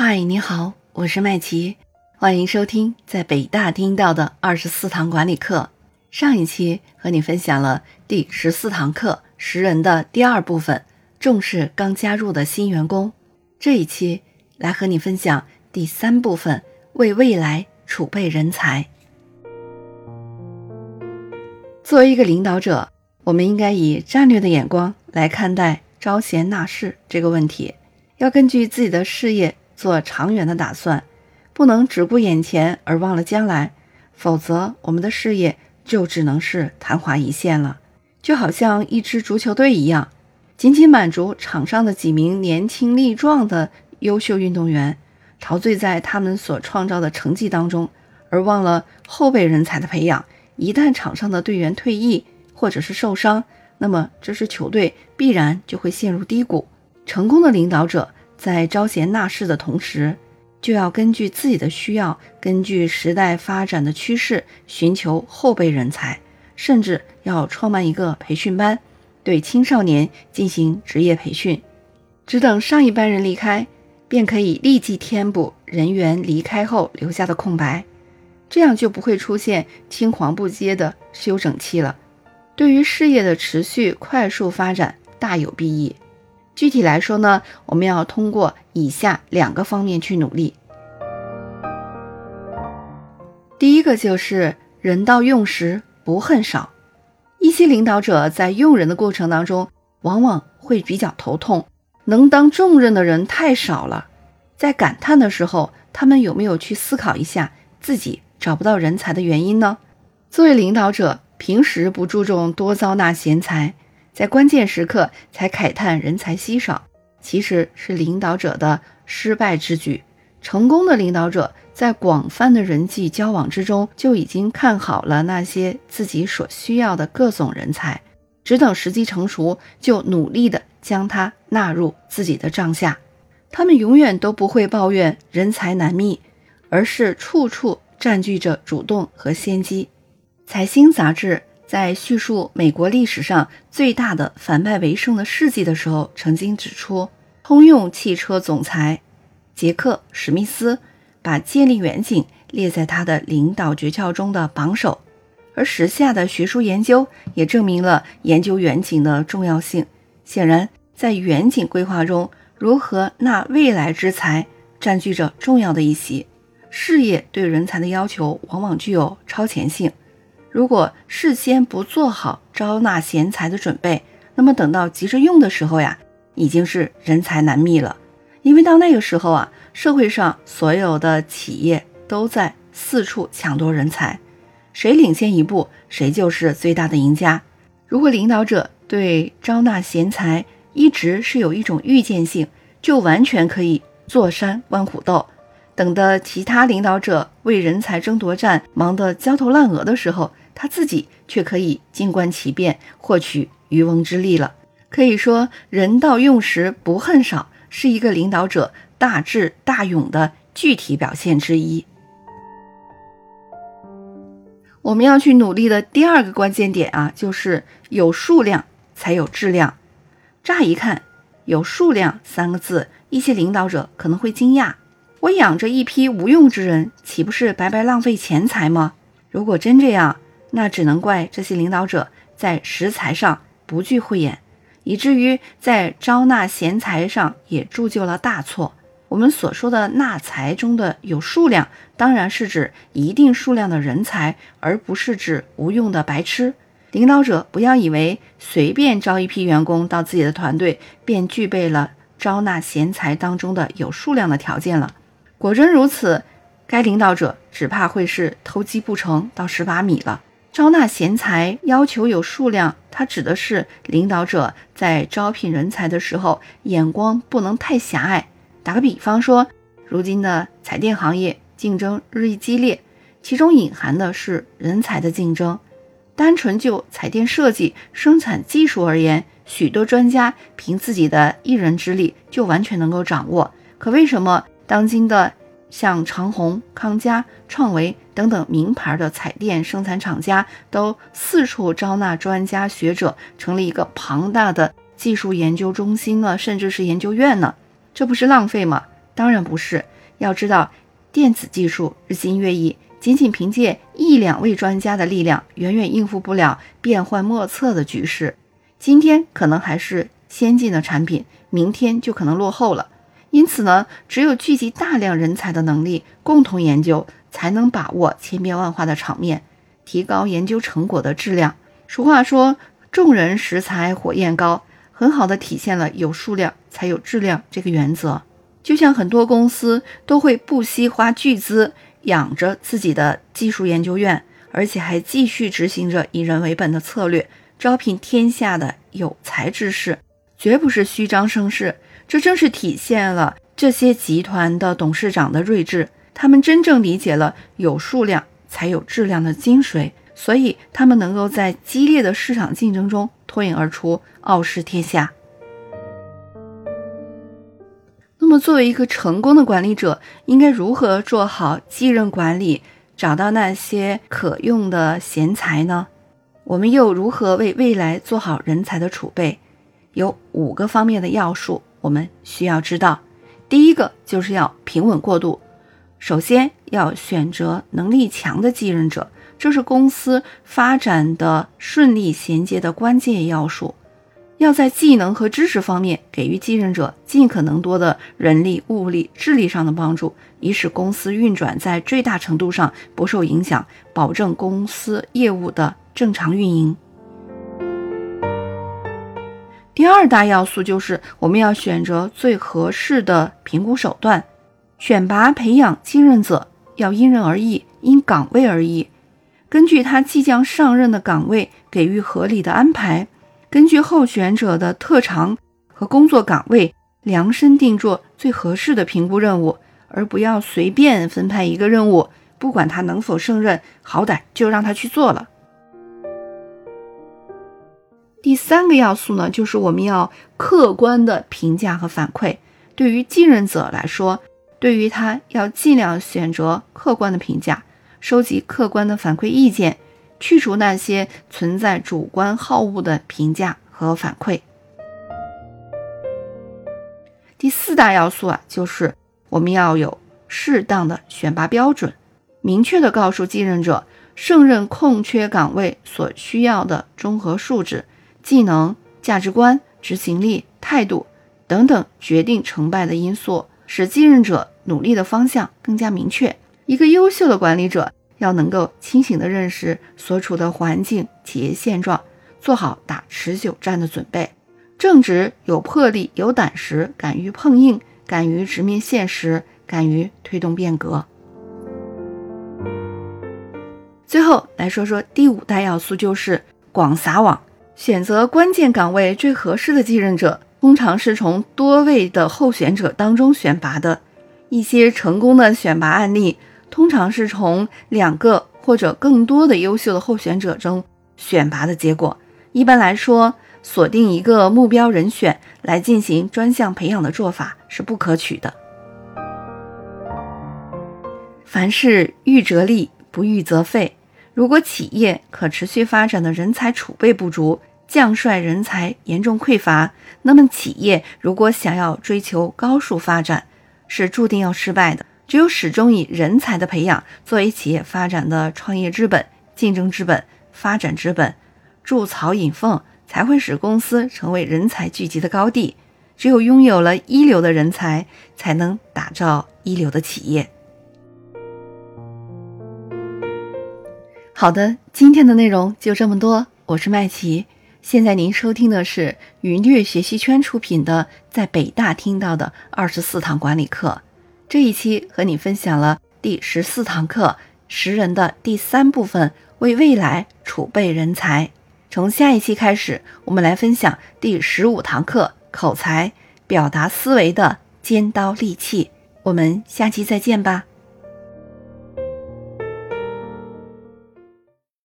嗨，你好，我是麦琪，欢迎收听在北大听到的二十四堂管理课。上一期和你分享了第十四堂课“识人”的第二部分，重视刚加入的新员工。这一期来和你分享第三部分，为未来储备人才。作为一个领导者，我们应该以战略的眼光来看待招贤纳士这个问题，要根据自己的事业做长远的打算，不能只顾眼前而忘了将来，否则我们的事业。就只能是昙花一现了，就好像一支足球队一样，仅仅满足场上的几名年轻力壮的优秀运动员，陶醉在他们所创造的成绩当中，而忘了后备人才的培养。一旦场上的队员退役或者是受伤，那么这支球队必然就会陷入低谷。成功的领导者在招贤纳士的同时。就要根据自己的需要，根据时代发展的趋势，寻求后备人才，甚至要创办一个培训班，对青少年进行职业培训。只等上一班人离开，便可以立即填补人员离开后留下的空白，这样就不会出现青黄不接的休整期了。对于事业的持续快速发展大有裨益。具体来说呢，我们要通过以下两个方面去努力。第一个就是人到用时不恨少。一些领导者在用人的过程当中，往往会比较头痛，能当重任的人太少了。在感叹的时候，他们有没有去思考一下自己找不到人才的原因呢？作为领导者，平时不注重多招纳贤才。在关键时刻才慨叹人才稀少，其实是领导者的失败之举。成功的领导者在广泛的人际交往之中就已经看好了那些自己所需要的各种人才，只等时机成熟，就努力的将他纳入自己的帐下。他们永远都不会抱怨人才难觅，而是处处占据着主动和先机。财新杂志。在叙述美国历史上最大的反败为胜的事迹的时候，曾经指出，通用汽车总裁杰克·史密斯把建立远景列在他的领导诀窍中的榜首，而时下的学术研究也证明了研究远景的重要性。显然，在远景规划中，如何纳未来之才占据着重要的一席。事业对人才的要求往往具有超前性。如果事先不做好招纳贤才的准备，那么等到急着用的时候呀，已经是人才难觅了。因为到那个时候啊，社会上所有的企业都在四处抢夺人才，谁领先一步，谁就是最大的赢家。如果领导者对招纳贤才一直是有一种预见性，就完全可以坐山观虎斗。等的其他领导者为人才争夺战忙得焦头烂额的时候，他自己却可以静观其变，获取渔翁之利了。可以说，人到用时不恨少，是一个领导者大智大勇的具体表现之一。我们要去努力的第二个关键点啊，就是有数量才有质量。乍一看，“有数量”三个字，一些领导者可能会惊讶。我养着一批无用之人，岂不是白白浪费钱财吗？如果真这样，那只能怪这些领导者在识才上不具慧眼，以至于在招纳贤才上也铸就了大错。我们所说的纳才中的有数量，当然是指一定数量的人才，而不是指无用的白痴。领导者不要以为随便招一批员工到自己的团队，便具备了招纳贤才当中的有数量的条件了。果真如此，该领导者只怕会是偷鸡不成到蚀把米了。招纳贤才要求有数量，它指的是领导者在招聘人才的时候，眼光不能太狭隘。打个比方说，如今的彩电行业竞争日益激烈，其中隐含的是人才的竞争。单纯就彩电设计生产技术而言，许多专家凭自己的一人之力就完全能够掌握。可为什么？当今的像长虹、康佳、创维等等名牌的彩电生产厂家，都四处招纳专家学者，成立一个庞大的技术研究中心呢，甚至是研究院呢，这不是浪费吗？当然不是。要知道，电子技术日新月异，仅仅凭借一两位专家的力量，远远应付不了变幻莫测的局势。今天可能还是先进的产品，明天就可能落后了。因此呢，只有聚集大量人才的能力，共同研究，才能把握千变万化的场面，提高研究成果的质量。俗话说：“众人拾柴火焰高”，很好的体现了有数量才有质量这个原则。就像很多公司都会不惜花巨资养着自己的技术研究院，而且还继续执行着以人为本的策略，招聘天下的有才之士，绝不是虚张声势。这正是体现了这些集团的董事长的睿智，他们真正理解了有数量才有质量的精髓，所以他们能够在激烈的市场竞争中脱颖而出，傲视天下。那么，作为一个成功的管理者，应该如何做好继任管理，找到那些可用的贤才呢？我们又如何为未来做好人才的储备？有五个方面的要素。我们需要知道，第一个就是要平稳过渡。首先要选择能力强的继任者，这是公司发展的顺利衔接的关键要素。要在技能和知识方面给予继任者尽可能多的人力、物力、智力上的帮助，以使公司运转在最大程度上不受影响，保证公司业务的正常运营。第二大要素就是我们要选择最合适的评估手段，选拔培养继任者要因人而异，因岗位而异，根据他即将上任的岗位给予合理的安排，根据候选者的特长和工作岗位量身定做最合适的评估任务，而不要随便分派一个任务，不管他能否胜任，好歹就让他去做了。第三个要素呢，就是我们要客观的评价和反馈。对于继任者来说，对于他要尽量选择客观的评价，收集客观的反馈意见，去除那些存在主观好恶的评价和反馈。第四大要素啊，就是我们要有适当的选拔标准，明确的告诉继任者，胜任空缺岗位所需要的综合素质。技能、价值观、执行力、态度等等决定成败的因素，使继任者努力的方向更加明确。一个优秀的管理者要能够清醒地认识所处的环境、企业现状，做好打持久战的准备。正直、有魄力、有胆识，敢于碰硬，敢于直面现实，敢于推动变革。最后来说说第五大要素，就是广撒网。选择关键岗位最合适的继任者，通常是从多位的候选者当中选拔的。一些成功的选拔案例，通常是从两个或者更多的优秀的候选者中选拔的结果。一般来说，锁定一个目标人选来进行专项培养的做法是不可取的。凡事预则立，不预则废。如果企业可持续发展的人才储备不足，将帅人才严重匮乏，那么企业如果想要追求高速发展，是注定要失败的。只有始终以人才的培养作为企业发展的创业之本、竞争之本、发展之本，筑巢引凤，才会使公司成为人才聚集的高地。只有拥有了一流的人才，才能打造一流的企业。好的，今天的内容就这么多，我是麦琪。现在您收听的是云略学习圈出品的《在北大听到的二十四堂管理课》，这一期和你分享了第十四堂课“识人”的第三部分，为未来储备人才。从下一期开始，我们来分享第十五堂课“口才表达思维的尖刀利器”。我们下期再见吧。